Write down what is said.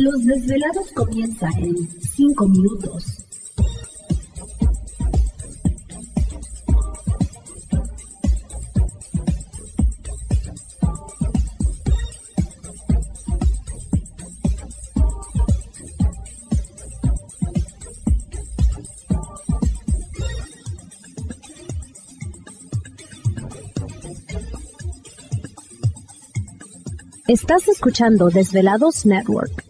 Los desvelados comienza en 5 minutos. Estás escuchando Desvelados Network.